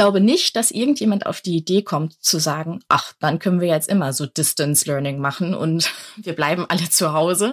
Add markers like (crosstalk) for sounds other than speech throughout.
glaube nicht, dass irgendjemand auf die Idee kommt zu sagen, ach, dann können wir jetzt immer so Distance Learning machen und (laughs) wir bleiben alle zu Hause.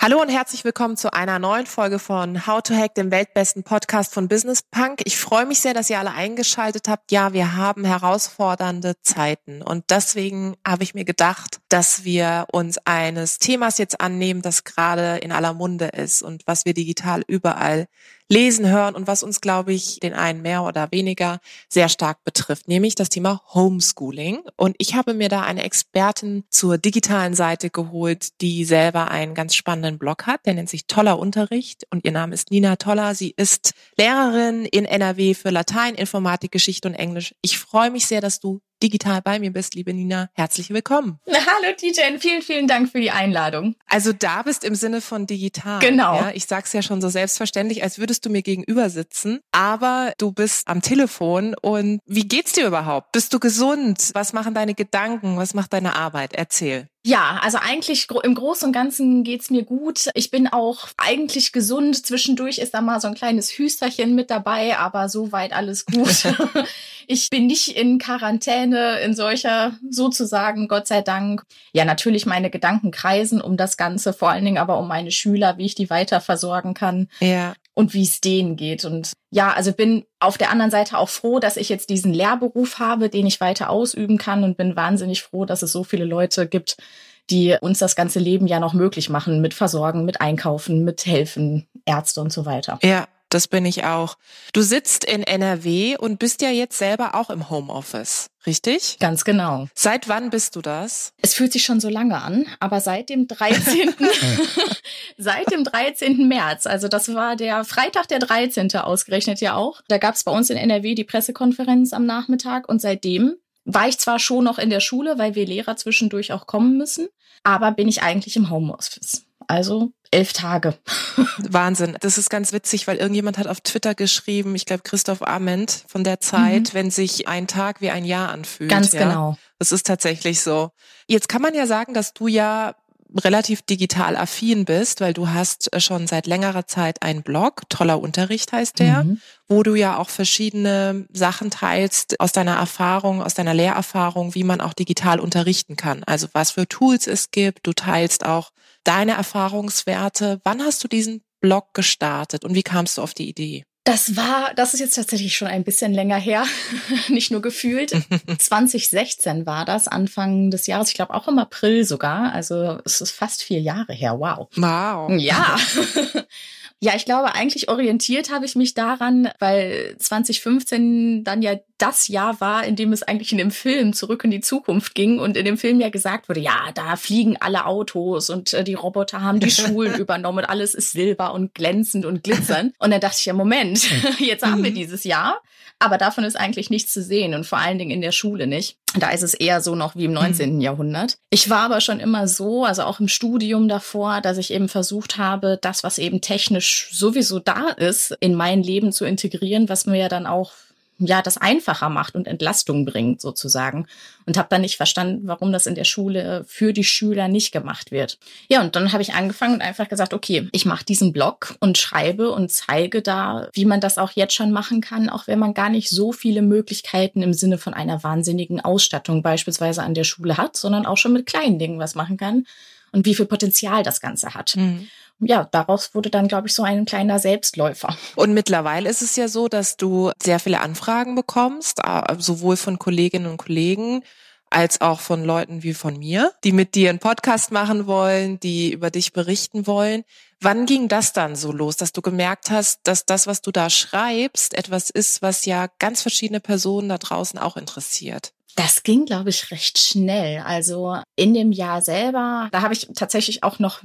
Hallo und herzlich willkommen zu einer neuen Folge von How to Hack, dem weltbesten Podcast von Business Punk. Ich freue mich sehr, dass ihr alle eingeschaltet habt. Ja, wir haben herausfordernde Zeiten und deswegen habe ich mir gedacht, dass wir uns eines Themas jetzt annehmen, das gerade in aller Munde ist und was wir digital überall lesen, hören und was uns, glaube ich, den einen mehr oder weniger sehr stark betrifft, nämlich das Thema Homeschooling. Und ich habe mir da eine Expertin zur digitalen Seite geholt, die selber einen ganz spannenden Blog hat. Der nennt sich Toller Unterricht und ihr Name ist Nina Toller. Sie ist Lehrerin in NRW für Latein, Informatik, Geschichte und Englisch. Ich freue mich sehr, dass du digital bei mir bist, liebe Nina. Herzlich willkommen. (laughs) Hallo Tijen, vielen, vielen Dank für die Einladung. Also da bist im Sinne von digital. Genau. Ja, ich sag's ja schon so selbstverständlich, als würdest du mir gegenüber sitzen, aber du bist am Telefon und wie geht's dir überhaupt? Bist du gesund? Was machen deine Gedanken? Was macht deine Arbeit? Erzähl. Ja, also eigentlich im Großen und Ganzen geht's mir gut. Ich bin auch eigentlich gesund. Zwischendurch ist da mal so ein kleines Hüsterchen mit dabei, aber soweit alles gut. (laughs) ich bin nicht in Quarantäne, in solcher sozusagen, Gott sei Dank. Ja, natürlich meine Gedanken kreisen um das Ganze, vor allen Dingen aber um meine Schüler, wie ich die weiter versorgen kann. Ja. Und wie es denen geht. Und ja, also bin auf der anderen Seite auch froh, dass ich jetzt diesen Lehrberuf habe, den ich weiter ausüben kann und bin wahnsinnig froh, dass es so viele Leute gibt, die uns das ganze Leben ja noch möglich machen mit Versorgen, mit Einkaufen, mit Helfen, Ärzte und so weiter. Ja, das bin ich auch. Du sitzt in NRW und bist ja jetzt selber auch im Homeoffice, richtig? Ganz genau. Seit wann bist du das? Es fühlt sich schon so lange an, aber seit dem 13. (laughs) seit dem 13. März, also das war der Freitag der 13. ausgerechnet ja auch. Da gab es bei uns in NRW die Pressekonferenz am Nachmittag und seitdem war ich zwar schon noch in der Schule, weil wir Lehrer zwischendurch auch kommen müssen, aber bin ich eigentlich im Homeoffice. Also elf Tage. (laughs) Wahnsinn. Das ist ganz witzig, weil irgendjemand hat auf Twitter geschrieben, ich glaube Christoph Ament von der Zeit, mhm. wenn sich ein Tag wie ein Jahr anfühlt. Ganz ja. genau. Das ist tatsächlich so. Jetzt kann man ja sagen, dass du ja relativ digital affin bist, weil du hast äh, schon seit längerer Zeit einen Blog, toller Unterricht heißt der, mhm. wo du ja auch verschiedene Sachen teilst aus deiner Erfahrung, aus deiner Lehrerfahrung, wie man auch digital unterrichten kann. Also was für Tools es gibt. Du teilst auch deine Erfahrungswerte. Wann hast du diesen Blog gestartet und wie kamst du auf die Idee? Das war, das ist jetzt tatsächlich schon ein bisschen länger her, (laughs) nicht nur gefühlt. (laughs) 2016 war das, Anfang des Jahres, ich glaube auch im April sogar. Also es ist fast vier Jahre her. Wow. Wow. Ja. (laughs) Ja, ich glaube, eigentlich orientiert habe ich mich daran, weil 2015 dann ja das Jahr war, in dem es eigentlich in dem Film zurück in die Zukunft ging und in dem Film ja gesagt wurde, ja, da fliegen alle Autos und äh, die Roboter haben die Schulen (laughs) übernommen und alles ist silber und glänzend und glitzernd. Und dann dachte ich ja, Moment, (laughs) (laughs) jetzt haben wir mhm. dieses Jahr, aber davon ist eigentlich nichts zu sehen und vor allen Dingen in der Schule nicht. Da ist es eher so noch wie im 19. Mhm. Jahrhundert. Ich war aber schon immer so, also auch im Studium davor, dass ich eben versucht habe, das, was eben technisch sowieso da ist, in mein Leben zu integrieren, was mir ja dann auch ja das einfacher macht und Entlastung bringt sozusagen und habe dann nicht verstanden, warum das in der Schule für die Schüler nicht gemacht wird. Ja, und dann habe ich angefangen und einfach gesagt, okay, ich mache diesen Blog und schreibe und zeige da, wie man das auch jetzt schon machen kann, auch wenn man gar nicht so viele Möglichkeiten im Sinne von einer wahnsinnigen Ausstattung beispielsweise an der Schule hat, sondern auch schon mit kleinen Dingen was machen kann und wie viel Potenzial das Ganze hat. Mhm ja, daraus wurde dann, glaube ich, so ein kleiner Selbstläufer. Und mittlerweile ist es ja so, dass du sehr viele Anfragen bekommst, sowohl von Kolleginnen und Kollegen als auch von Leuten wie von mir, die mit dir einen Podcast machen wollen, die über dich berichten wollen. Wann ging das dann so los, dass du gemerkt hast, dass das, was du da schreibst, etwas ist, was ja ganz verschiedene Personen da draußen auch interessiert? Das ging, glaube ich, recht schnell. Also in dem Jahr selber, da habe ich tatsächlich auch noch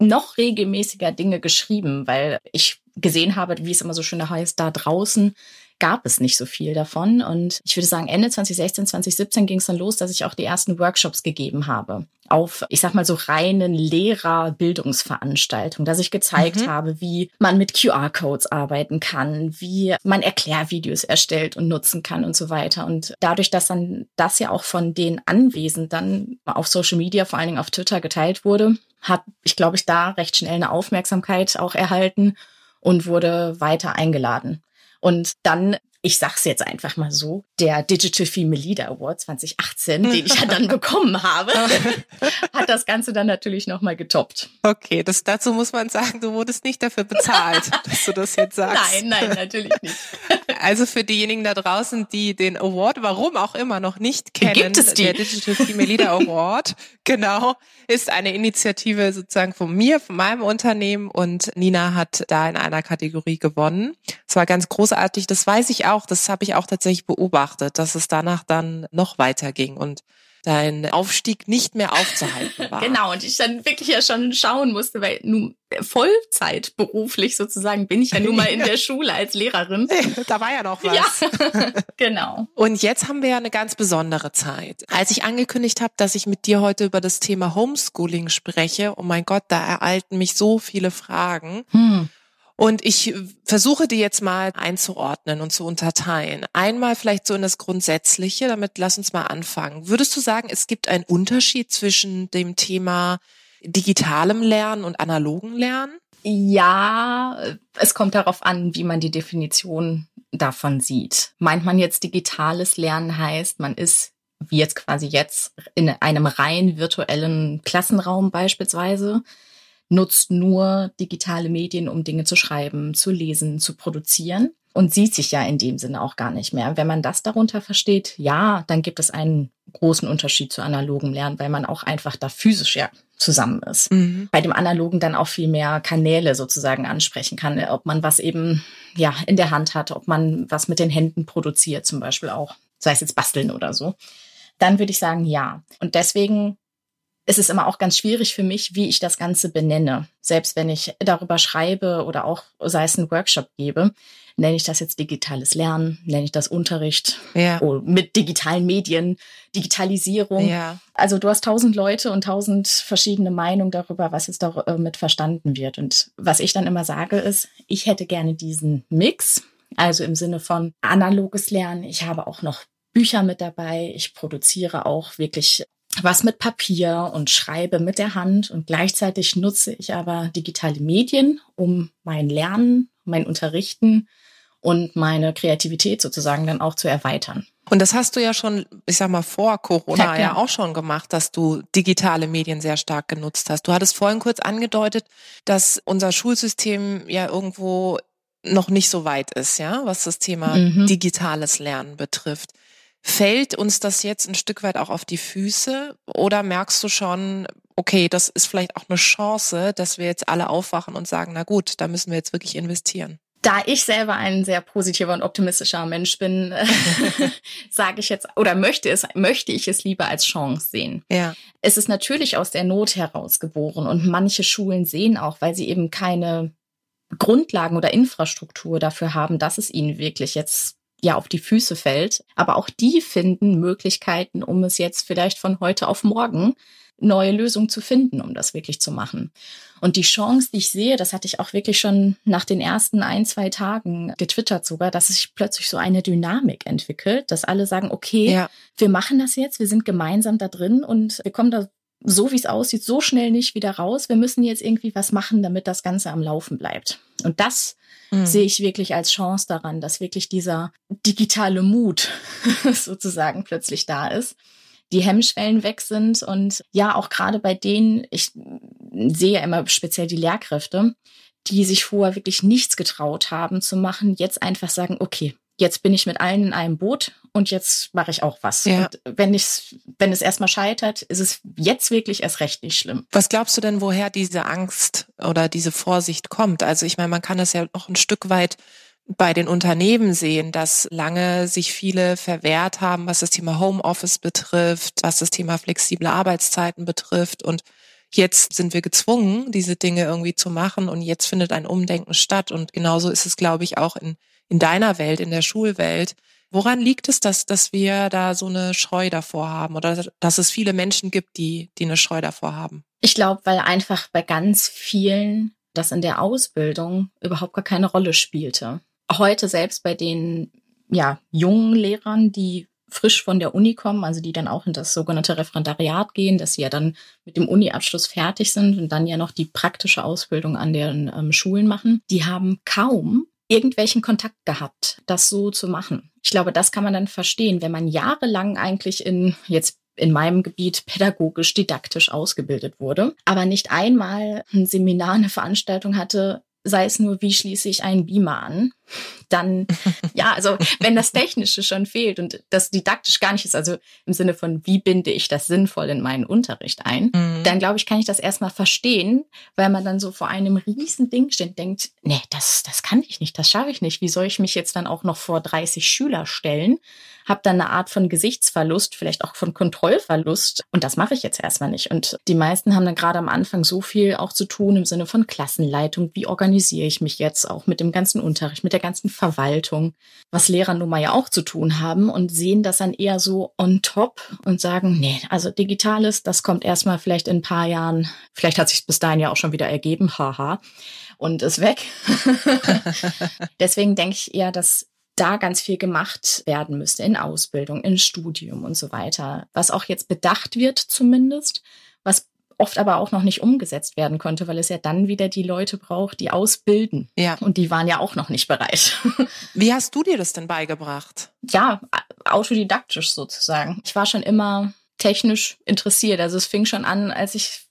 noch regelmäßiger Dinge geschrieben, weil ich gesehen habe, wie es immer so schön heißt, da draußen gab es nicht so viel davon. Und ich würde sagen, Ende 2016, 2017 ging es dann los, dass ich auch die ersten Workshops gegeben habe auf, ich sag mal so reinen Lehrerbildungsveranstaltungen, dass ich gezeigt mhm. habe, wie man mit QR-Codes arbeiten kann, wie man Erklärvideos erstellt und nutzen kann und so weiter. Und dadurch, dass dann das ja auch von den Anwesenden auf Social Media, vor allen Dingen auf Twitter geteilt wurde, hat ich glaube ich da recht schnell eine Aufmerksamkeit auch erhalten und wurde weiter eingeladen. Und dann ich sag's jetzt einfach mal so, der Digital Female Leader Award 2018, den ich ja dann (laughs) bekommen habe, (laughs) hat das Ganze dann natürlich nochmal getoppt. Okay, das, dazu muss man sagen, du wurdest nicht dafür bezahlt, (laughs) dass du das jetzt sagst. Nein, nein, natürlich nicht. Also für diejenigen da draußen, die den Award, warum auch immer, noch nicht kennen, Gibt es die? der Digital Female Leader (laughs) Award, genau, ist eine Initiative sozusagen von mir, von meinem Unternehmen und Nina hat da in einer Kategorie gewonnen. Es war ganz großartig, das weiß ich auch, das habe ich auch tatsächlich beobachtet, dass es danach dann noch weiter ging und dein Aufstieg nicht mehr aufzuhalten (laughs) war. Genau, und ich dann wirklich ja schon schauen musste, weil nun Vollzeit beruflich sozusagen bin ich ja nun mal in (laughs) der Schule als Lehrerin. Da war ja noch (laughs) was. Ja, genau. Und jetzt haben wir ja eine ganz besondere Zeit. Als ich angekündigt habe, dass ich mit dir heute über das Thema Homeschooling spreche, oh mein Gott, da ereilten mich so viele Fragen. Hm. Und ich versuche die jetzt mal einzuordnen und zu unterteilen. Einmal vielleicht so in das Grundsätzliche, damit lass uns mal anfangen. Würdest du sagen, es gibt einen Unterschied zwischen dem Thema digitalem Lernen und analogen Lernen? Ja, es kommt darauf an, wie man die Definition davon sieht. Meint man jetzt digitales Lernen heißt, man ist wie jetzt quasi jetzt in einem rein virtuellen Klassenraum beispielsweise nutzt nur digitale Medien, um Dinge zu schreiben, zu lesen, zu produzieren und sieht sich ja in dem Sinne auch gar nicht mehr. Wenn man das darunter versteht, ja, dann gibt es einen großen Unterschied zu analogem Lernen, weil man auch einfach da physisch ja zusammen ist. Mhm. Bei dem analogen dann auch viel mehr Kanäle sozusagen ansprechen kann, ob man was eben ja in der Hand hat, ob man was mit den Händen produziert, zum Beispiel auch, sei es jetzt basteln oder so. Dann würde ich sagen, ja. Und deswegen ist es immer auch ganz schwierig für mich, wie ich das Ganze benenne. Selbst wenn ich darüber schreibe oder auch sei es einen Workshop gebe, nenne ich das jetzt digitales Lernen, nenne ich das Unterricht ja. oh, mit digitalen Medien, Digitalisierung. Ja. Also du hast tausend Leute und tausend verschiedene Meinungen darüber, was jetzt damit verstanden wird. Und was ich dann immer sage ist, ich hätte gerne diesen Mix, also im Sinne von analoges Lernen. Ich habe auch noch Bücher mit dabei. Ich produziere auch wirklich was mit Papier und schreibe mit der Hand und gleichzeitig nutze ich aber digitale Medien, um mein Lernen, mein Unterrichten und meine Kreativität sozusagen dann auch zu erweitern. Und das hast du ja schon, ich sag mal, vor Corona ja, ja auch schon gemacht, dass du digitale Medien sehr stark genutzt hast. Du hattest vorhin kurz angedeutet, dass unser Schulsystem ja irgendwo noch nicht so weit ist, ja, was das Thema mhm. digitales Lernen betrifft. Fällt uns das jetzt ein Stück weit auch auf die Füße oder merkst du schon, okay, das ist vielleicht auch eine Chance, dass wir jetzt alle aufwachen und sagen, na gut, da müssen wir jetzt wirklich investieren? Da ich selber ein sehr positiver und optimistischer Mensch bin, (laughs) (laughs) sage ich jetzt oder möchte es möchte ich es lieber als Chance sehen. Ja. Es ist natürlich aus der Not heraus geboren und manche Schulen sehen auch, weil sie eben keine Grundlagen oder Infrastruktur dafür haben, dass es ihnen wirklich jetzt ja auf die Füße fällt. Aber auch die finden Möglichkeiten, um es jetzt vielleicht von heute auf morgen neue Lösungen zu finden, um das wirklich zu machen. Und die Chance, die ich sehe, das hatte ich auch wirklich schon nach den ersten ein, zwei Tagen getwittert sogar, dass sich plötzlich so eine Dynamik entwickelt, dass alle sagen, okay, ja. wir machen das jetzt, wir sind gemeinsam da drin und wir kommen da so wie es aussieht, so schnell nicht wieder raus. Wir müssen jetzt irgendwie was machen, damit das Ganze am Laufen bleibt. Und das mhm. sehe ich wirklich als Chance daran, dass wirklich dieser digitale Mut (laughs) sozusagen plötzlich da ist die Hemmschwellen weg sind und ja, auch gerade bei denen, ich sehe ja immer speziell die Lehrkräfte, die sich vorher wirklich nichts getraut haben zu machen, jetzt einfach sagen, okay, jetzt bin ich mit allen in einem Boot und jetzt mache ich auch was. Ja. Und wenn ich, wenn es erstmal scheitert, ist es jetzt wirklich erst recht nicht schlimm. Was glaubst du denn, woher diese Angst oder diese Vorsicht kommt? Also ich meine, man kann das ja auch ein Stück weit bei den Unternehmen sehen, dass lange sich viele verwehrt haben, was das Thema Homeoffice betrifft, was das Thema flexible Arbeitszeiten betrifft und Jetzt sind wir gezwungen, diese Dinge irgendwie zu machen und jetzt findet ein Umdenken statt. Und genauso ist es, glaube ich, auch in in deiner Welt, in der Schulwelt. Woran liegt es, dass, dass wir da so eine Scheu davor haben oder dass es viele Menschen gibt, die, die eine Scheu davor haben? Ich glaube, weil einfach bei ganz vielen das in der Ausbildung überhaupt gar keine Rolle spielte. Heute selbst bei den ja, jungen Lehrern, die frisch von der Uni kommen, also die dann auch in das sogenannte Referendariat gehen, dass sie ja dann mit dem Uni-Abschluss fertig sind und dann ja noch die praktische Ausbildung an den ähm, Schulen machen, die haben kaum irgendwelchen Kontakt gehabt, das so zu machen. Ich glaube, das kann man dann verstehen, wenn man jahrelang eigentlich in jetzt in meinem Gebiet pädagogisch, didaktisch ausgebildet wurde, aber nicht einmal ein Seminar, eine Veranstaltung hatte, sei es nur, wie schließe ich einen Beamer an, dann, ja, also wenn das Technische schon fehlt und das didaktisch gar nicht ist, also im Sinne von, wie binde ich das sinnvoll in meinen Unterricht ein, mhm. dann glaube ich, kann ich das erstmal verstehen, weil man dann so vor einem riesen Ding steht und denkt, nee, das, das kann ich nicht, das schaffe ich nicht. Wie soll ich mich jetzt dann auch noch vor 30 Schüler stellen? habe dann eine Art von Gesichtsverlust, vielleicht auch von Kontrollverlust. Und das mache ich jetzt erstmal nicht. Und die meisten haben dann gerade am Anfang so viel auch zu tun im Sinne von Klassenleitung. Wie organisiere ich mich jetzt auch mit dem ganzen Unterricht, mit der ganzen Verwaltung, was Lehrer nun mal ja auch zu tun haben und sehen das dann eher so on top und sagen, nee, also Digitales, das kommt erstmal vielleicht in ein paar Jahren, vielleicht hat sich bis dahin ja auch schon wieder ergeben, haha, und ist weg. (laughs) Deswegen denke ich eher, dass da ganz viel gemacht werden müsste in Ausbildung, in Studium und so weiter, was auch jetzt bedacht wird zumindest, was oft aber auch noch nicht umgesetzt werden konnte, weil es ja dann wieder die Leute braucht, die ausbilden. Ja. Und die waren ja auch noch nicht bereit. (laughs) Wie hast du dir das denn beigebracht? Ja, autodidaktisch sozusagen. Ich war schon immer technisch interessiert. Also es fing schon an, als ich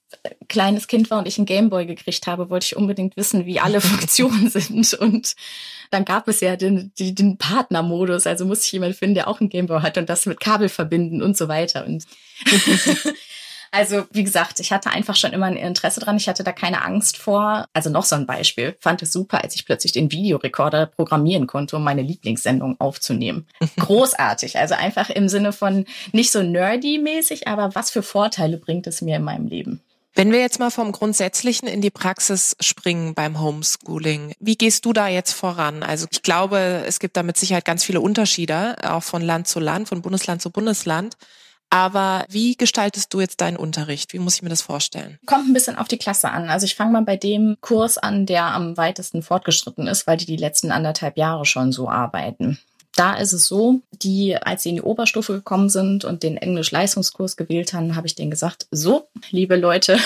kleines Kind war und ich einen Gameboy gekriegt habe, wollte ich unbedingt wissen, wie alle (laughs) Funktionen sind. Und dann gab es ja den, den, den Partnermodus. Also musste ich jemanden finden, der auch einen Gameboy hat und das mit Kabel verbinden und so weiter. Und (laughs) also, wie gesagt, ich hatte einfach schon immer ein Interesse dran. Ich hatte da keine Angst vor. Also noch so ein Beispiel. Fand es super, als ich plötzlich den Videorekorder programmieren konnte, um meine Lieblingssendung aufzunehmen. (laughs) Großartig. Also einfach im Sinne von nicht so nerdy-mäßig, aber was für Vorteile bringt es mir in meinem Leben? Wenn wir jetzt mal vom Grundsätzlichen in die Praxis springen beim Homeschooling, wie gehst du da jetzt voran? Also ich glaube, es gibt da mit Sicherheit ganz viele Unterschiede, auch von Land zu Land, von Bundesland zu Bundesland. Aber wie gestaltest du jetzt deinen Unterricht? Wie muss ich mir das vorstellen? Kommt ein bisschen auf die Klasse an. Also ich fange mal bei dem Kurs an, der am weitesten fortgeschritten ist, weil die die letzten anderthalb Jahre schon so arbeiten. Da ist es so, die, als sie in die Oberstufe gekommen sind und den Englisch-Leistungskurs gewählt haben, habe ich denen gesagt, so, liebe Leute,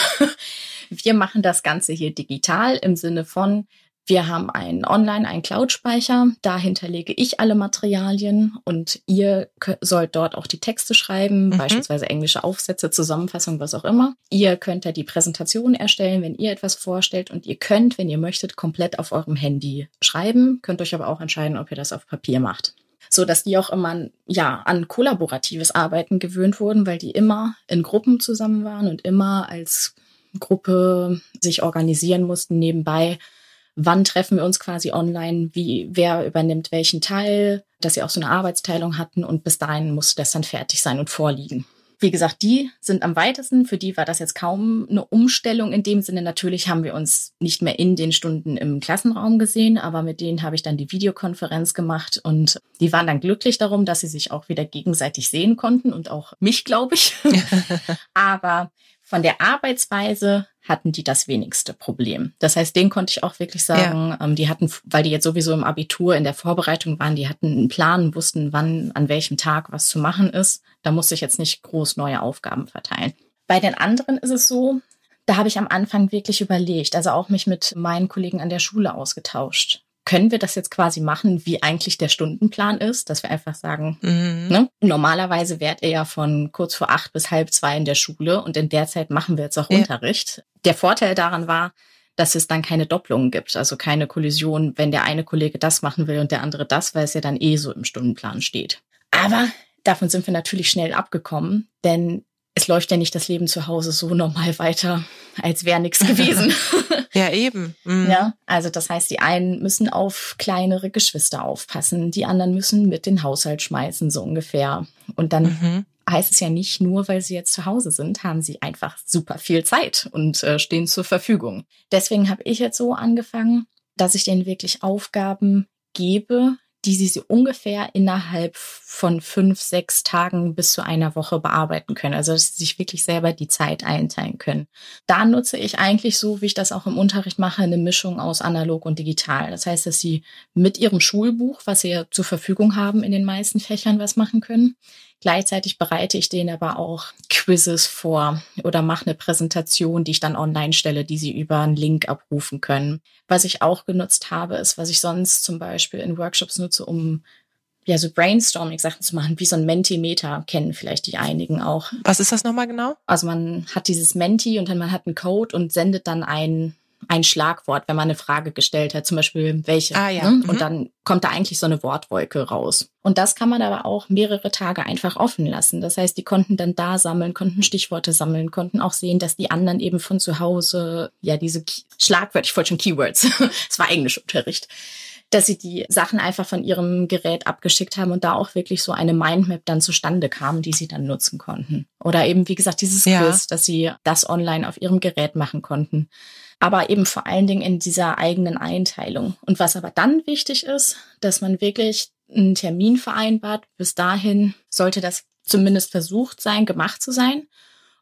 (laughs) wir machen das Ganze hier digital im Sinne von, wir haben einen Online, einen Cloud-Speicher. Da hinterlege ich alle Materialien und ihr sollt dort auch die Texte schreiben, mhm. beispielsweise englische Aufsätze, Zusammenfassung, was auch immer. Ihr könnt da die Präsentation erstellen, wenn ihr etwas vorstellt und ihr könnt, wenn ihr möchtet, komplett auf eurem Handy schreiben. Könnt euch aber auch entscheiden, ob ihr das auf Papier macht so dass die auch immer ja an kollaboratives Arbeiten gewöhnt wurden, weil die immer in Gruppen zusammen waren und immer als Gruppe sich organisieren mussten nebenbei wann treffen wir uns quasi online, wie, wer übernimmt welchen Teil, dass sie auch so eine Arbeitsteilung hatten und bis dahin musste das dann fertig sein und vorliegen. Wie gesagt, die sind am weitesten. Für die war das jetzt kaum eine Umstellung in dem Sinne. Natürlich haben wir uns nicht mehr in den Stunden im Klassenraum gesehen, aber mit denen habe ich dann die Videokonferenz gemacht und die waren dann glücklich darum, dass sie sich auch wieder gegenseitig sehen konnten und auch mich, glaube ich. (laughs) aber von der Arbeitsweise hatten die das wenigste Problem. Das heißt, denen konnte ich auch wirklich sagen, ja. ähm, die hatten, weil die jetzt sowieso im Abitur in der Vorbereitung waren, die hatten einen Plan, wussten, wann, an welchem Tag was zu machen ist. Da musste ich jetzt nicht groß neue Aufgaben verteilen. Bei den anderen ist es so, da habe ich am Anfang wirklich überlegt, also auch mich mit meinen Kollegen an der Schule ausgetauscht können wir das jetzt quasi machen, wie eigentlich der Stundenplan ist, dass wir einfach sagen, mhm. ne? normalerweise wärt ihr ja von kurz vor acht bis halb zwei in der Schule und in der Zeit machen wir jetzt auch ja. Unterricht. Der Vorteil daran war, dass es dann keine Doppelungen gibt, also keine Kollision, wenn der eine Kollege das machen will und der andere das, weil es ja dann eh so im Stundenplan steht. Aber davon sind wir natürlich schnell abgekommen, denn es läuft ja nicht das Leben zu Hause so normal weiter, als wäre nichts gewesen. (laughs) ja, eben. Mhm. Ja, also das heißt, die einen müssen auf kleinere Geschwister aufpassen, die anderen müssen mit den Haushalt schmeißen, so ungefähr. Und dann mhm. heißt es ja nicht nur, weil sie jetzt zu Hause sind, haben sie einfach super viel Zeit und äh, stehen zur Verfügung. Deswegen habe ich jetzt so angefangen, dass ich denen wirklich Aufgaben gebe, die sie, sie ungefähr innerhalb von fünf, sechs Tagen bis zu einer Woche bearbeiten können. Also dass sie sich wirklich selber die Zeit einteilen können. Da nutze ich eigentlich so, wie ich das auch im Unterricht mache, eine Mischung aus analog und digital. Das heißt, dass sie mit ihrem Schulbuch, was sie ja zur Verfügung haben in den meisten Fächern, was machen können. Gleichzeitig bereite ich denen aber auch Quizzes vor oder mache eine Präsentation, die ich dann online stelle, die sie über einen Link abrufen können. Was ich auch genutzt habe, ist, was ich sonst zum Beispiel in Workshops nutze, um ja, so Brainstorming-Sachen zu machen, wie so ein Mentimeter, kennen vielleicht die einigen auch. Was ist das nochmal genau? Also man hat dieses Menti und dann man hat einen Code und sendet dann ein ein Schlagwort, wenn man eine Frage gestellt hat, zum Beispiel welche. Ah, ja. Ne? Mhm. Und dann kommt da eigentlich so eine Wortwolke raus. Und das kann man aber auch mehrere Tage einfach offen lassen. Das heißt, die konnten dann da sammeln, konnten Stichworte sammeln, konnten auch sehen, dass die anderen eben von zu Hause, ja, diese Schlagwörter, ich wollte schon Keywords, (laughs) es war Englischunterricht, dass sie die Sachen einfach von ihrem Gerät abgeschickt haben und da auch wirklich so eine Mindmap dann zustande kam, die sie dann nutzen konnten. Oder eben, wie gesagt, dieses ja. Quiz, dass sie das online auf ihrem Gerät machen konnten aber eben vor allen Dingen in dieser eigenen Einteilung. Und was aber dann wichtig ist, dass man wirklich einen Termin vereinbart. Bis dahin sollte das zumindest versucht sein, gemacht zu sein,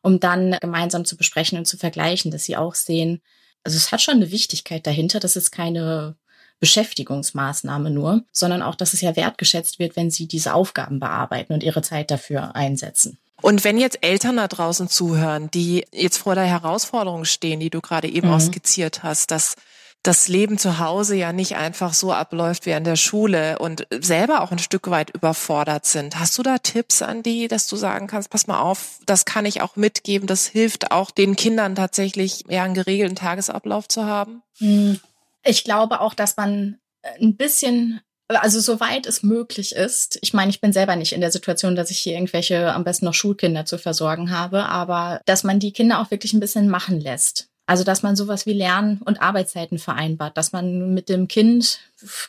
um dann gemeinsam zu besprechen und zu vergleichen, dass sie auch sehen, also es hat schon eine Wichtigkeit dahinter, das ist keine Beschäftigungsmaßnahme nur, sondern auch, dass es ja wertgeschätzt wird, wenn sie diese Aufgaben bearbeiten und ihre Zeit dafür einsetzen. Und wenn jetzt Eltern da draußen zuhören, die jetzt vor der Herausforderung stehen, die du gerade eben mhm. auch skizziert hast, dass das Leben zu Hause ja nicht einfach so abläuft wie an der Schule und selber auch ein Stück weit überfordert sind. Hast du da Tipps an die, dass du sagen kannst, pass mal auf, das kann ich auch mitgeben, das hilft auch den Kindern tatsächlich eher einen geregelten Tagesablauf zu haben? Mhm. Ich glaube auch, dass man ein bisschen also soweit es möglich ist. Ich meine, ich bin selber nicht in der Situation, dass ich hier irgendwelche am besten noch Schulkinder zu versorgen habe, aber dass man die Kinder auch wirklich ein bisschen machen lässt. Also, dass man sowas wie Lern- und Arbeitszeiten vereinbart, dass man mit dem Kind,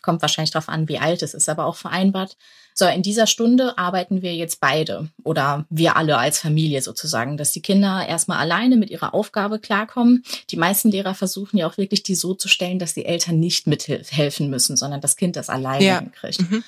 kommt wahrscheinlich darauf an, wie alt es ist, aber auch vereinbart, so, in dieser Stunde arbeiten wir jetzt beide oder wir alle als Familie sozusagen, dass die Kinder erstmal alleine mit ihrer Aufgabe klarkommen. Die meisten Lehrer versuchen ja auch wirklich, die so zu stellen, dass die Eltern nicht mithelfen müssen, sondern das Kind das alleine ja. hinkriegt. Mhm.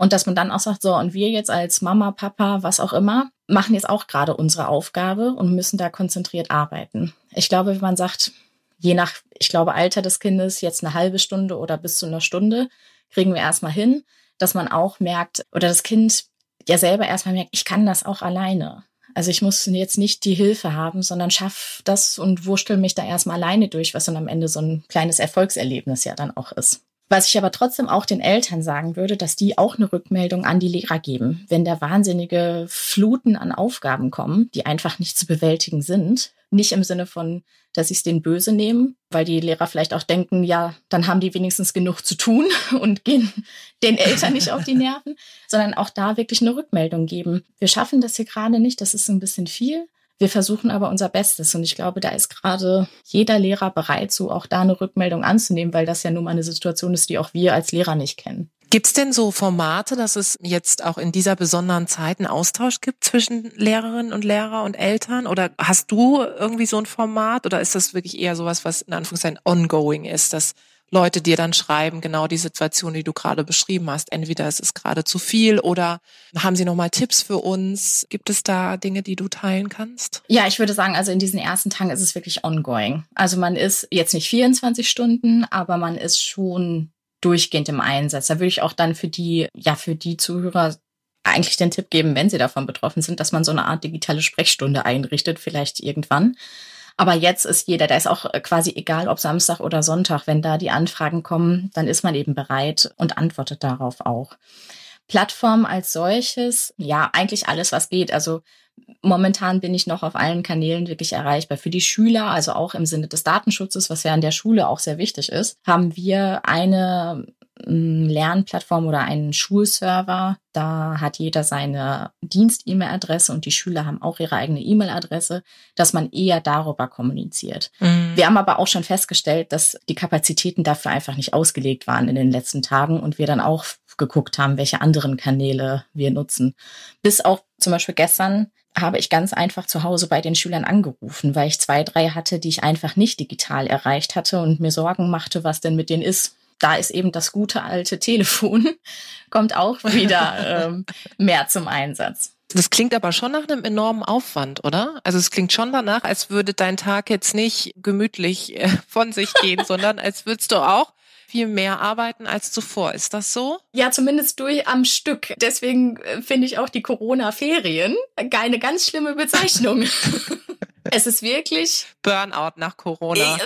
Und dass man dann auch sagt, so, und wir jetzt als Mama, Papa, was auch immer, machen jetzt auch gerade unsere Aufgabe und müssen da konzentriert arbeiten. Ich glaube, wenn man sagt, je nach, ich glaube, Alter des Kindes, jetzt eine halbe Stunde oder bis zu einer Stunde, kriegen wir erstmal hin, dass man auch merkt, oder das Kind ja selber erstmal merkt, ich kann das auch alleine. Also ich muss jetzt nicht die Hilfe haben, sondern schaff das und wurschtel mich da erstmal alleine durch, was dann am Ende so ein kleines Erfolgserlebnis ja dann auch ist. Was ich aber trotzdem auch den Eltern sagen würde, dass die auch eine Rückmeldung an die Lehrer geben. Wenn da wahnsinnige Fluten an Aufgaben kommen, die einfach nicht zu bewältigen sind, nicht im Sinne von, dass sie es den böse nehmen, weil die Lehrer vielleicht auch denken, ja, dann haben die wenigstens genug zu tun (laughs) und gehen den Eltern nicht auf die Nerven, sondern auch da wirklich eine Rückmeldung geben. Wir schaffen das hier gerade nicht, das ist ein bisschen viel. Wir versuchen aber unser Bestes und ich glaube, da ist gerade jeder Lehrer bereit, so auch da eine Rückmeldung anzunehmen, weil das ja nun mal eine Situation ist, die auch wir als Lehrer nicht kennen. Gibt's denn so Formate, dass es jetzt auch in dieser besonderen Zeit einen Austausch gibt zwischen Lehrerinnen und Lehrer und Eltern? Oder hast du irgendwie so ein Format oder ist das wirklich eher sowas, was in Anführungszeichen ongoing ist, dass Leute dir dann schreiben, genau die Situation, die du gerade beschrieben hast. Entweder es ist gerade zu viel oder haben sie nochmal Tipps für uns? Gibt es da Dinge, die du teilen kannst? Ja, ich würde sagen, also in diesen ersten Tagen ist es wirklich ongoing. Also man ist jetzt nicht 24 Stunden, aber man ist schon durchgehend im Einsatz. Da würde ich auch dann für die, ja, für die Zuhörer eigentlich den Tipp geben, wenn sie davon betroffen sind, dass man so eine Art digitale Sprechstunde einrichtet, vielleicht irgendwann. Aber jetzt ist jeder, da ist auch äh, quasi egal, ob Samstag oder Sonntag, wenn da die Anfragen kommen, dann ist man eben bereit und antwortet darauf auch. Plattform als solches, ja, eigentlich alles, was geht. Also momentan bin ich noch auf allen Kanälen wirklich erreichbar. Für die Schüler, also auch im Sinne des Datenschutzes, was ja an der Schule auch sehr wichtig ist, haben wir eine Lernplattform oder einen Schulserver. Da hat jeder seine Dienst-E-Mail-Adresse und die Schüler haben auch ihre eigene E-Mail-Adresse, dass man eher darüber kommuniziert. Mhm. Wir haben aber auch schon festgestellt, dass die Kapazitäten dafür einfach nicht ausgelegt waren in den letzten Tagen und wir dann auch geguckt haben, welche anderen Kanäle wir nutzen. Bis auch zum Beispiel gestern habe ich ganz einfach zu Hause bei den Schülern angerufen, weil ich zwei, drei hatte, die ich einfach nicht digital erreicht hatte und mir Sorgen machte, was denn mit denen ist da ist eben das gute alte Telefon, (laughs) kommt auch wieder ähm, mehr zum Einsatz. Das klingt aber schon nach einem enormen Aufwand, oder? Also es klingt schon danach, als würde dein Tag jetzt nicht gemütlich äh, von sich gehen, (laughs) sondern als würdest du auch viel mehr arbeiten als zuvor. Ist das so? Ja, zumindest durch am Stück. Deswegen äh, finde ich auch die Corona-Ferien eine ganz schlimme Bezeichnung. (laughs) es ist wirklich Burnout nach Corona.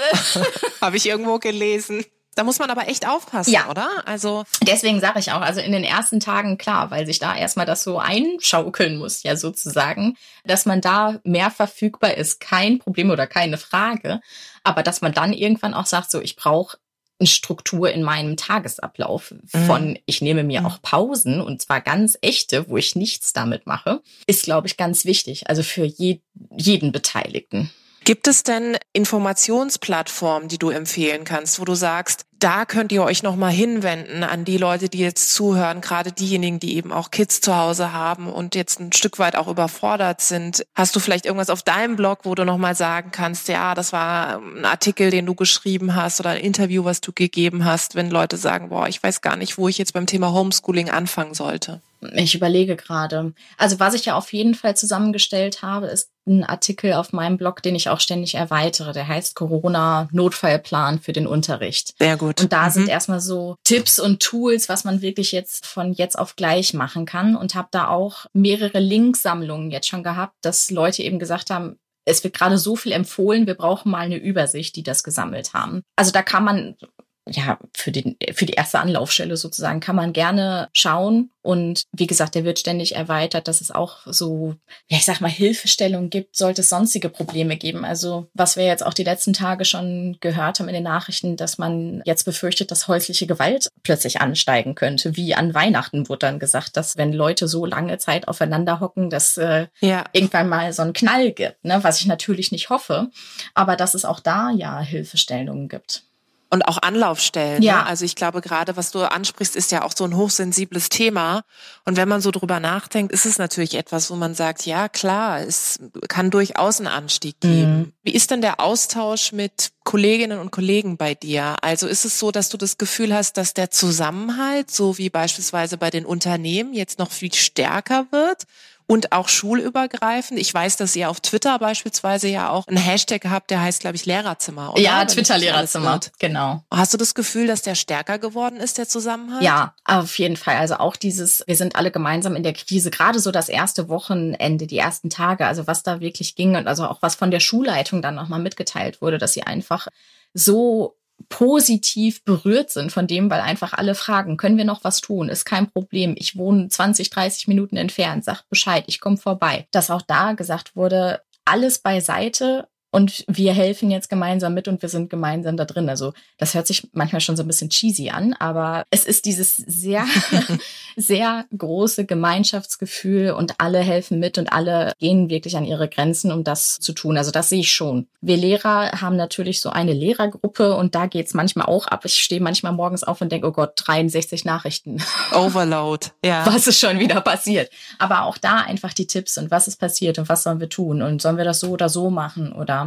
Habe ich irgendwo gelesen. Da muss man aber echt aufpassen, ja. oder? Also deswegen sage ich auch, also in den ersten Tagen klar, weil sich da erstmal das so einschaukeln muss, ja sozusagen, dass man da mehr verfügbar ist, kein Problem oder keine Frage, aber dass man dann irgendwann auch sagt, so ich brauche eine Struktur in meinem Tagesablauf von mhm. ich nehme mir mhm. auch Pausen und zwar ganz echte, wo ich nichts damit mache, ist glaube ich ganz wichtig, also für je, jeden Beteiligten. Gibt es denn Informationsplattformen, die du empfehlen kannst, wo du sagst, da könnt ihr euch nochmal hinwenden an die Leute, die jetzt zuhören, gerade diejenigen, die eben auch Kids zu Hause haben und jetzt ein Stück weit auch überfordert sind. Hast du vielleicht irgendwas auf deinem Blog, wo du nochmal sagen kannst, ja, das war ein Artikel, den du geschrieben hast oder ein Interview, was du gegeben hast, wenn Leute sagen, boah, ich weiß gar nicht, wo ich jetzt beim Thema Homeschooling anfangen sollte? Ich überlege gerade. Also was ich ja auf jeden Fall zusammengestellt habe, ist ein Artikel auf meinem Blog, den ich auch ständig erweitere. Der heißt Corona Notfallplan für den Unterricht. Sehr gut. Und da mhm. sind erstmal so Tipps und Tools, was man wirklich jetzt von jetzt auf gleich machen kann. Und habe da auch mehrere Linksammlungen jetzt schon gehabt, dass Leute eben gesagt haben, es wird gerade so viel empfohlen, wir brauchen mal eine Übersicht, die das gesammelt haben. Also da kann man ja, für, den, für die erste Anlaufstelle sozusagen kann man gerne schauen. Und wie gesagt, der wird ständig erweitert, dass es auch so, ja, ich sag mal, Hilfestellung gibt, sollte es sonstige Probleme geben. Also, was wir jetzt auch die letzten Tage schon gehört haben in den Nachrichten, dass man jetzt befürchtet, dass häusliche Gewalt plötzlich ansteigen könnte. Wie an Weihnachten wurde dann gesagt, dass wenn Leute so lange Zeit aufeinander hocken, dass äh, ja. irgendwann mal so einen Knall gibt, ne? was ich natürlich nicht hoffe. Aber dass es auch da ja Hilfestellungen gibt und auch Anlaufstellen. Ne? Ja. Ne? Also ich glaube, gerade was du ansprichst, ist ja auch so ein hochsensibles Thema. Und wenn man so drüber nachdenkt, ist es natürlich etwas, wo man sagt, ja klar, es kann durchaus einen Anstieg geben. Mhm. Wie ist denn der Austausch mit Kolleginnen und Kollegen bei dir? Also ist es so, dass du das Gefühl hast, dass der Zusammenhalt, so wie beispielsweise bei den Unternehmen, jetzt noch viel stärker wird? Und auch schulübergreifend. Ich weiß, dass ihr auf Twitter beispielsweise ja auch einen Hashtag habt, der heißt, glaube ich, Lehrerzimmer. Oder? Ja, Twitter-Lehrerzimmer, genau. Hast du das Gefühl, dass der stärker geworden ist, der Zusammenhalt? Ja, auf jeden Fall. Also auch dieses, wir sind alle gemeinsam in der Krise, gerade so das erste Wochenende, die ersten Tage, also was da wirklich ging und also auch was von der Schulleitung dann nochmal mitgeteilt wurde, dass sie einfach so positiv berührt sind von dem, weil einfach alle fragen, können wir noch was tun? Ist kein Problem. Ich wohne 20, 30 Minuten entfernt, sagt Bescheid, ich komme vorbei. Dass auch da gesagt wurde, alles beiseite, und wir helfen jetzt gemeinsam mit und wir sind gemeinsam da drin. Also das hört sich manchmal schon so ein bisschen cheesy an, aber es ist dieses sehr, (laughs) sehr große Gemeinschaftsgefühl und alle helfen mit und alle gehen wirklich an ihre Grenzen, um das zu tun. Also das sehe ich schon. Wir Lehrer haben natürlich so eine Lehrergruppe und da geht's manchmal auch ab. Ich stehe manchmal morgens auf und denke, oh Gott, 63 Nachrichten. (laughs) Overload, ja. Was ist schon wieder passiert? Aber auch da einfach die Tipps und was ist passiert und was sollen wir tun und sollen wir das so oder so machen oder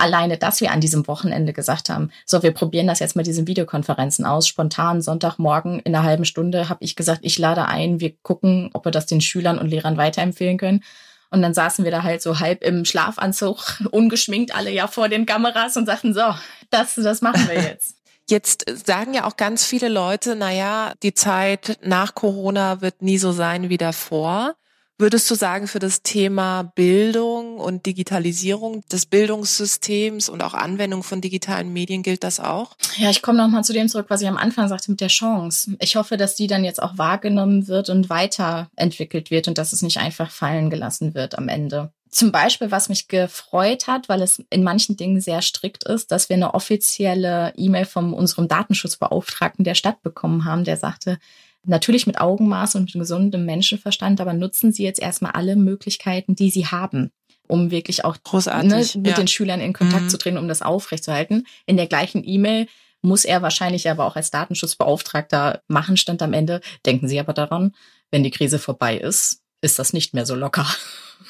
alleine, dass wir an diesem Wochenende gesagt haben, so, wir probieren das jetzt mit diesen Videokonferenzen aus. Spontan Sonntagmorgen in einer halben Stunde habe ich gesagt, ich lade ein, wir gucken, ob wir das den Schülern und Lehrern weiterempfehlen können. Und dann saßen wir da halt so halb im Schlafanzug, (laughs) ungeschminkt alle ja vor den Kameras und sagten, so, das, das machen wir jetzt. (laughs) Jetzt sagen ja auch ganz viele Leute, naja, die Zeit nach Corona wird nie so sein wie davor. Würdest du sagen, für das Thema Bildung und Digitalisierung des Bildungssystems und auch Anwendung von digitalen Medien gilt das auch? Ja, ich komme nochmal zu dem zurück, was ich am Anfang sagte mit der Chance. Ich hoffe, dass die dann jetzt auch wahrgenommen wird und weiterentwickelt wird und dass es nicht einfach fallen gelassen wird am Ende. Zum Beispiel, was mich gefreut hat, weil es in manchen Dingen sehr strikt ist, dass wir eine offizielle E-Mail von unserem Datenschutzbeauftragten der Stadt bekommen haben, der sagte, Natürlich mit Augenmaß und mit gesundem Menschenverstand, aber nutzen Sie jetzt erstmal alle Möglichkeiten, die Sie haben, um wirklich auch ne, mit ja. den Schülern in Kontakt mhm. zu treten, um das aufrechtzuerhalten. In der gleichen E-Mail muss er wahrscheinlich aber auch als Datenschutzbeauftragter machen, stand am Ende. Denken Sie aber daran, wenn die Krise vorbei ist, ist das nicht mehr so locker.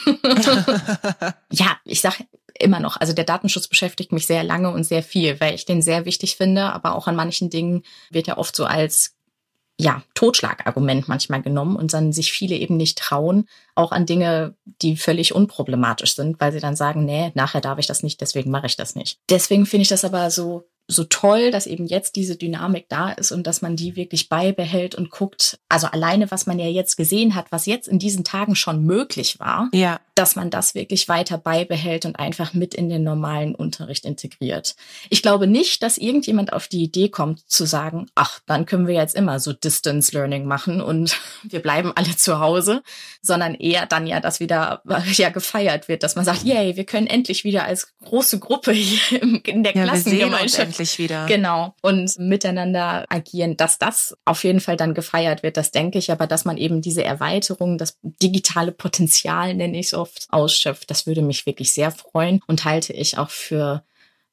(laughs) ja, ich sag, immer noch. Also der Datenschutz beschäftigt mich sehr lange und sehr viel, weil ich den sehr wichtig finde. Aber auch an manchen Dingen wird ja oft so als ja, Totschlagargument manchmal genommen und dann sich viele eben nicht trauen, auch an Dinge, die völlig unproblematisch sind, weil sie dann sagen, nee, nachher darf ich das nicht, deswegen mache ich das nicht. Deswegen finde ich das aber so so toll, dass eben jetzt diese Dynamik da ist und dass man die wirklich beibehält und guckt. Also alleine, was man ja jetzt gesehen hat, was jetzt in diesen Tagen schon möglich war, ja. dass man das wirklich weiter beibehält und einfach mit in den normalen Unterricht integriert. Ich glaube nicht, dass irgendjemand auf die Idee kommt zu sagen, ach, dann können wir jetzt immer so Distance Learning machen und (laughs) wir bleiben alle zu Hause, sondern eher dann ja, dass wieder (laughs) ja gefeiert wird, dass man sagt, yay, wir können endlich wieder als große Gruppe hier in der ja, Klassengemeinschaft endlich wieder. Genau. Und miteinander agieren, dass das auf jeden Fall dann gefeiert wird, das denke ich. Aber dass man eben diese Erweiterung, das digitale Potenzial, nenne ich es oft, ausschöpft, das würde mich wirklich sehr freuen und halte ich auch für,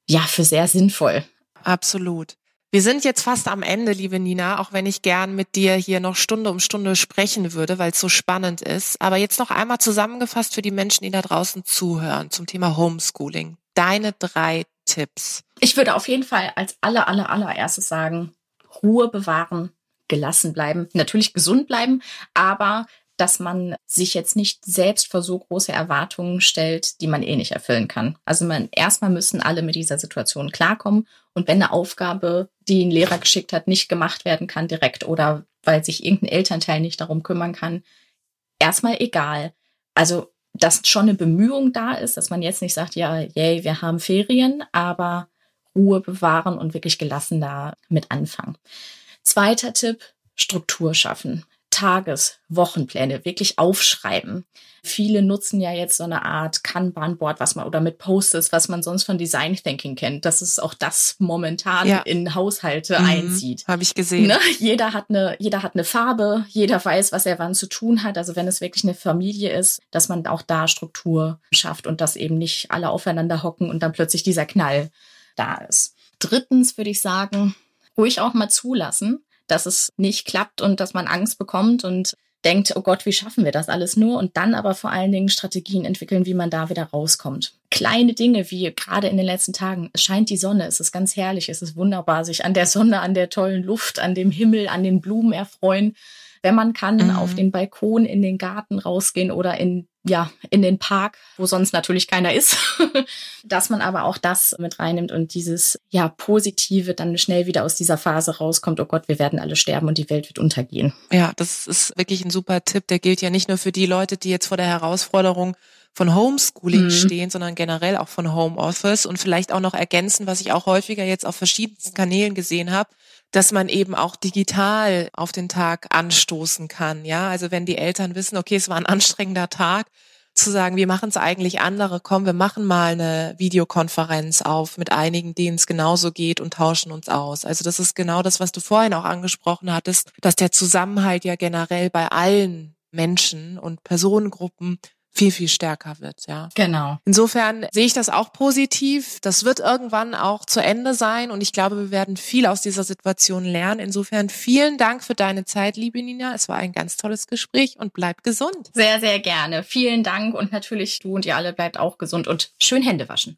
ja, für sehr sinnvoll. Absolut. Wir sind jetzt fast am Ende, liebe Nina, auch wenn ich gern mit dir hier noch Stunde um Stunde sprechen würde, weil es so spannend ist. Aber jetzt noch einmal zusammengefasst für die Menschen, die da draußen zuhören zum Thema Homeschooling. Deine drei Tipps. Ich würde auf jeden Fall als aller, aller, allererstes sagen, Ruhe bewahren, gelassen bleiben, natürlich gesund bleiben, aber dass man sich jetzt nicht selbst vor so große Erwartungen stellt, die man eh nicht erfüllen kann. Also man erstmal müssen alle mit dieser Situation klarkommen und wenn eine Aufgabe, die ein Lehrer geschickt hat, nicht gemacht werden kann direkt oder weil sich irgendein Elternteil nicht darum kümmern kann, erstmal egal. Also dass schon eine Bemühung da ist, dass man jetzt nicht sagt, ja, yay, wir haben Ferien, aber Ruhe bewahren und wirklich gelassen da mit anfangen. Zweiter Tipp, Struktur schaffen. Tages-, Wochenpläne wirklich aufschreiben. Viele nutzen ja jetzt so eine Art Kanban-Board, was man oder mit Post-its, was man sonst von Design Thinking kennt. Das ist auch das momentan ja. in Haushalte mhm, einzieht. Habe ich gesehen. Ne? Jeder hat eine, jeder hat eine Farbe, jeder weiß, was er wann zu tun hat. Also wenn es wirklich eine Familie ist, dass man auch da Struktur schafft und dass eben nicht alle aufeinander hocken und dann plötzlich dieser Knall da ist. Drittens würde ich sagen, ruhig auch mal zulassen, dass es nicht klappt und dass man Angst bekommt und denkt, oh Gott, wie schaffen wir das alles nur? Und dann aber vor allen Dingen Strategien entwickeln, wie man da wieder rauskommt. Kleine Dinge wie gerade in den letzten Tagen, es scheint die Sonne, es ist ganz herrlich, es ist wunderbar, sich an der Sonne, an der tollen Luft, an dem Himmel, an den Blumen erfreuen wenn man kann, mhm. auf den Balkon, in den Garten rausgehen oder in ja, in den Park, wo sonst natürlich keiner ist, (laughs) dass man aber auch das mit reinnimmt und dieses, ja, Positive dann schnell wieder aus dieser Phase rauskommt, oh Gott, wir werden alle sterben und die Welt wird untergehen. Ja, das ist wirklich ein super Tipp. Der gilt ja nicht nur für die Leute, die jetzt vor der Herausforderung von Homeschooling mhm. stehen, sondern generell auch von Homeoffice und vielleicht auch noch ergänzen, was ich auch häufiger jetzt auf verschiedensten Kanälen gesehen habe, dass man eben auch digital auf den Tag anstoßen kann. Ja, also wenn die Eltern wissen, okay, es war ein anstrengender Tag, zu sagen, wir machen es eigentlich andere, komm, wir machen mal eine Videokonferenz auf mit einigen, denen es genauso geht und tauschen uns aus. Also das ist genau das, was du vorhin auch angesprochen hattest, dass der Zusammenhalt ja generell bei allen Menschen und Personengruppen viel, viel stärker wird, ja. Genau. Insofern sehe ich das auch positiv. Das wird irgendwann auch zu Ende sein und ich glaube, wir werden viel aus dieser Situation lernen. Insofern vielen Dank für deine Zeit, liebe Nina. Es war ein ganz tolles Gespräch und bleib gesund. Sehr, sehr gerne. Vielen Dank und natürlich du und ihr alle bleibt auch gesund und schön Hände waschen.